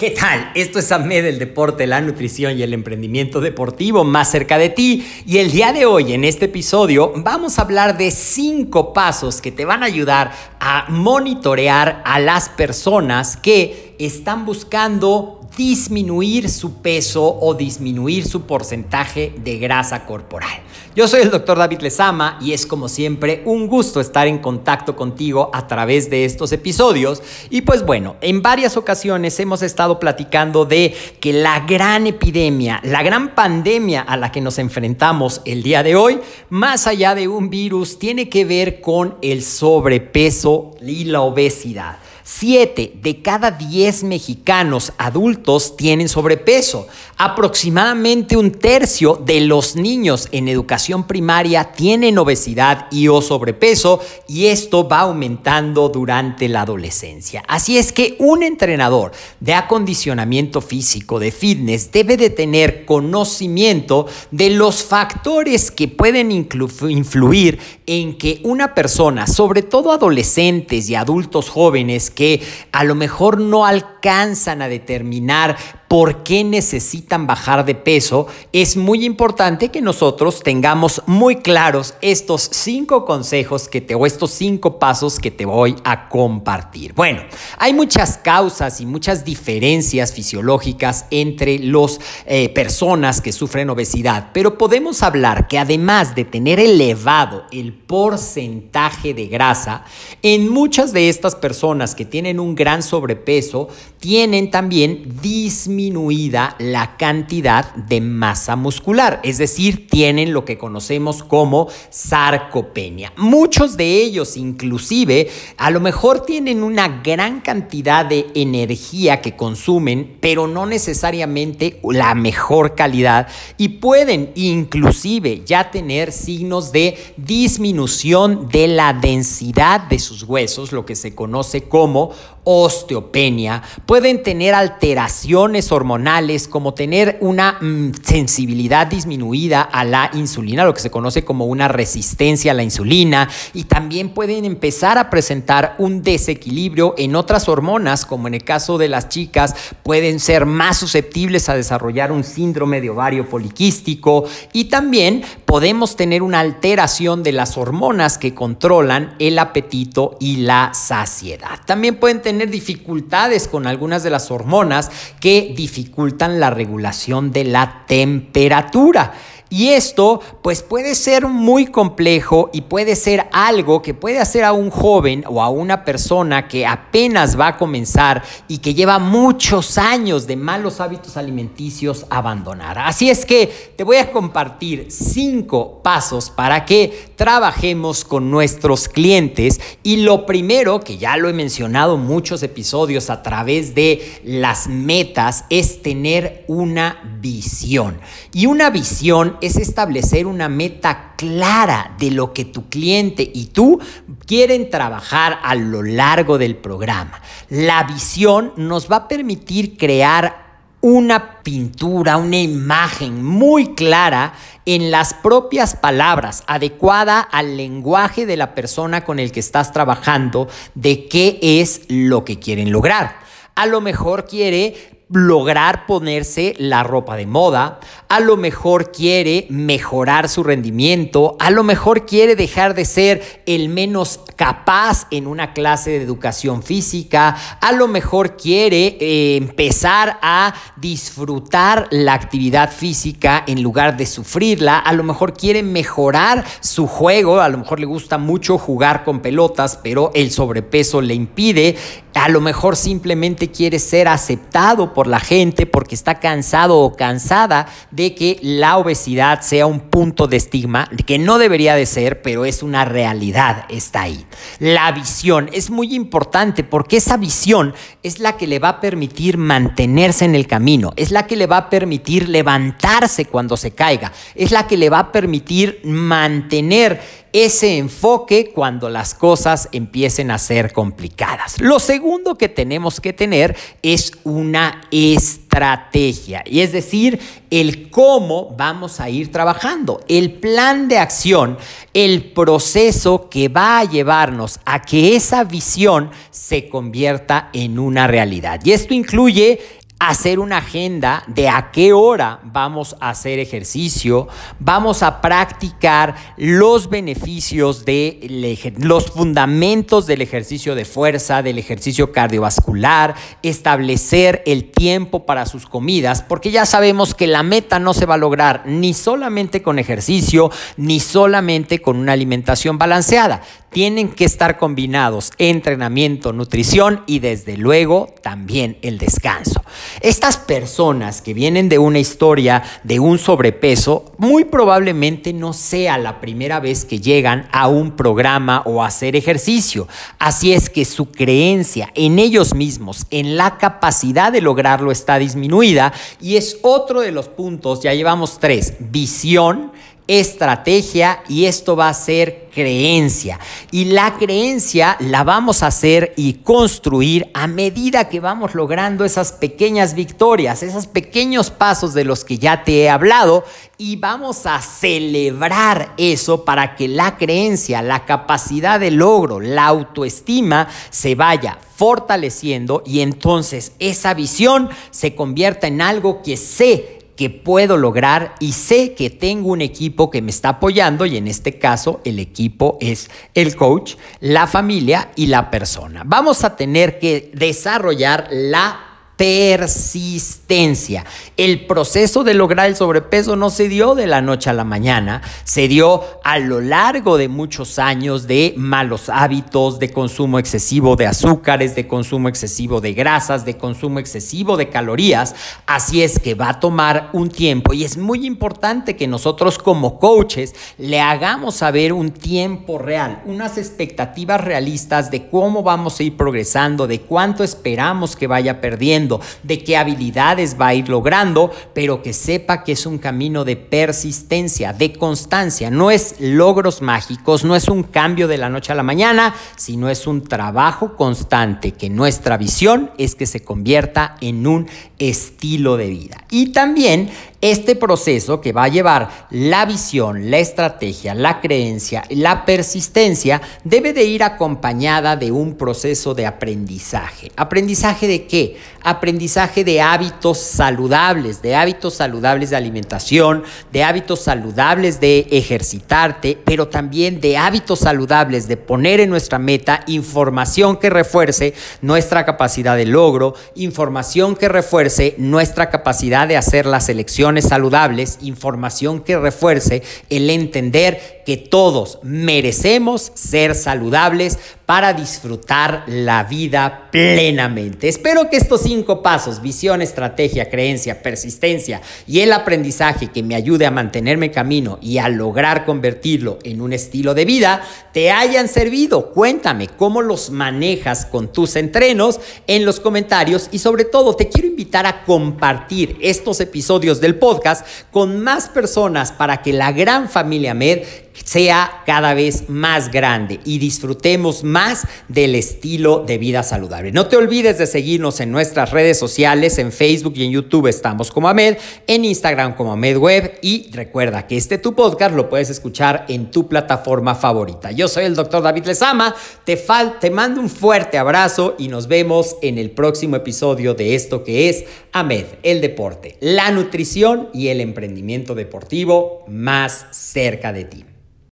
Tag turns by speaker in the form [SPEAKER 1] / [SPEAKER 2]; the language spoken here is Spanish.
[SPEAKER 1] ¿Qué tal? Esto es AMED, el deporte, la nutrición y el emprendimiento deportivo más cerca de ti. Y el día de hoy, en este episodio, vamos a hablar de cinco pasos que te van a ayudar a monitorear a las personas que están buscando disminuir su peso o disminuir su porcentaje de grasa corporal. Yo soy el doctor David Lezama y es como siempre un gusto estar en contacto contigo a través de estos episodios. Y pues bueno, en varias ocasiones hemos estado platicando de que la gran epidemia, la gran pandemia a la que nos enfrentamos el día de hoy, más allá de un virus, tiene que ver con el sobrepeso y la obesidad. 7 de cada 10 mexicanos adultos tienen sobrepeso. Aproximadamente un tercio de los niños en educación primaria tienen obesidad y o sobrepeso y esto va aumentando durante la adolescencia. Así es que un entrenador de acondicionamiento físico, de fitness, debe de tener conocimiento de los factores que pueden influir en que una persona, sobre todo adolescentes y adultos jóvenes, que a lo mejor no alcanzan a determinar por qué necesitan bajar de peso, es muy importante que nosotros tengamos muy claros estos cinco consejos que te o estos cinco pasos que te voy a compartir. Bueno, hay muchas causas y muchas diferencias fisiológicas entre las eh, personas que sufren obesidad, pero podemos hablar que además de tener elevado el porcentaje de grasa, en muchas de estas personas que tienen un gran sobrepeso, tienen también disminuida la cantidad de masa muscular, es decir, tienen lo que conocemos como sarcopenia. Muchos de ellos inclusive a lo mejor tienen una gran cantidad de energía que consumen, pero no necesariamente la mejor calidad y pueden inclusive ya tener signos de disminución de la densidad de sus huesos, lo que se conoce como osteopenia, pueden tener alteraciones hormonales como tener una mm, sensibilidad disminuida a la insulina, lo que se conoce como una resistencia a la insulina, y también pueden empezar a presentar un desequilibrio en otras hormonas, como en el caso de las chicas, pueden ser más susceptibles a desarrollar un síndrome de ovario poliquístico y también podemos tener una alteración de las hormonas que controlan el apetito y la saciedad. También pueden tener dificultades con algunas de las hormonas que dificultan la regulación de la temperatura. Y esto pues puede ser muy complejo y puede ser algo que puede hacer a un joven o a una persona que apenas va a comenzar y que lleva muchos años de malos hábitos alimenticios abandonar. Así es que te voy a compartir cinco pasos para que trabajemos con nuestros clientes y lo primero que ya lo he mencionado muchos episodios a través de las metas es tener una visión. Y una visión es establecer una meta clara de lo que tu cliente y tú quieren trabajar a lo largo del programa. La visión nos va a permitir crear una pintura, una imagen muy clara en las propias palabras, adecuada al lenguaje de la persona con el que estás trabajando, de qué es lo que quieren lograr. A lo mejor quiere lograr ponerse la ropa de moda, a lo mejor quiere mejorar su rendimiento, a lo mejor quiere dejar de ser el menos capaz en una clase de educación física, a lo mejor quiere eh, empezar a disfrutar la actividad física en lugar de sufrirla, a lo mejor quiere mejorar su juego, a lo mejor le gusta mucho jugar con pelotas, pero el sobrepeso le impide, a lo mejor simplemente quiere ser aceptado por la gente porque está cansado o cansada de que la obesidad sea un punto de estigma, que no debería de ser, pero es una realidad, está ahí. La visión es muy importante porque esa visión es la que le va a permitir mantenerse en el camino, es la que le va a permitir levantarse cuando se caiga, es la que le va a permitir mantener ese enfoque cuando las cosas empiecen a ser complicadas. Lo segundo que tenemos que tener es una estrategia, y es decir, el cómo vamos a ir trabajando, el plan de acción, el proceso que va a llevarnos a que esa visión se convierta en una realidad. Y esto incluye hacer una agenda de a qué hora vamos a hacer ejercicio, vamos a practicar los beneficios de los fundamentos del ejercicio de fuerza, del ejercicio cardiovascular, establecer el tiempo para sus comidas, porque ya sabemos que la meta no se va a lograr ni solamente con ejercicio, ni solamente con una alimentación balanceada. Tienen que estar combinados entrenamiento, nutrición y desde luego también el descanso. Estas personas que vienen de una historia de un sobrepeso, muy probablemente no sea la primera vez que llegan a un programa o a hacer ejercicio. Así es que su creencia en ellos mismos, en la capacidad de lograrlo está disminuida y es otro de los puntos, ya llevamos tres, visión, estrategia y esto va a ser creencia. Y la creencia la vamos a hacer y construir a medida que vamos logrando esas pequeñas victorias, esos pequeños pasos de los que ya te he hablado y vamos a celebrar eso para que la creencia, la capacidad de logro, la autoestima se vaya fortaleciendo y entonces esa visión se convierta en algo que sé que puedo lograr y sé que tengo un equipo que me está apoyando y en este caso el equipo es el coach, la familia y la persona. Vamos a tener que desarrollar la persistencia. El proceso de lograr el sobrepeso no se dio de la noche a la mañana, se dio a lo largo de muchos años de malos hábitos, de consumo excesivo de azúcares, de consumo excesivo de grasas, de consumo excesivo de calorías. Así es que va a tomar un tiempo y es muy importante que nosotros como coaches le hagamos saber un tiempo real, unas expectativas realistas de cómo vamos a ir progresando, de cuánto esperamos que vaya perdiendo de qué habilidades va a ir logrando, pero que sepa que es un camino de persistencia, de constancia. No es logros mágicos, no es un cambio de la noche a la mañana, sino es un trabajo constante que nuestra visión es que se convierta en un estilo de vida. Y también este proceso que va a llevar la visión, la estrategia, la creencia, la persistencia, debe de ir acompañada de un proceso de aprendizaje. ¿Aprendizaje de qué? Aprendizaje de hábitos saludables, de hábitos saludables de alimentación, de hábitos saludables de ejercitarte, pero también de hábitos saludables de poner en nuestra meta información que refuerce nuestra capacidad de logro, información que refuerce nuestra capacidad de hacer la selección saludables, información que refuerce el entender que todos merecemos ser saludables para disfrutar la vida plenamente. Espero que estos cinco pasos, visión, estrategia, creencia, persistencia y el aprendizaje que me ayude a mantenerme camino y a lograr convertirlo en un estilo de vida, te hayan servido. Cuéntame cómo los manejas con tus entrenos en los comentarios y sobre todo te quiero invitar a compartir estos episodios del podcast con más personas para que la gran familia MED sea cada vez más grande y disfrutemos más del estilo de vida saludable. No te olvides de seguirnos en nuestras redes sociales, en Facebook y en YouTube estamos como AMED, en Instagram como AMED Web y recuerda que este tu podcast lo puedes escuchar en tu plataforma favorita. Yo soy el doctor David Lezama, te, te mando un fuerte abrazo y nos vemos en el próximo episodio de esto que es AMED, el deporte, la nutrición y el emprendimiento deportivo más cerca de ti.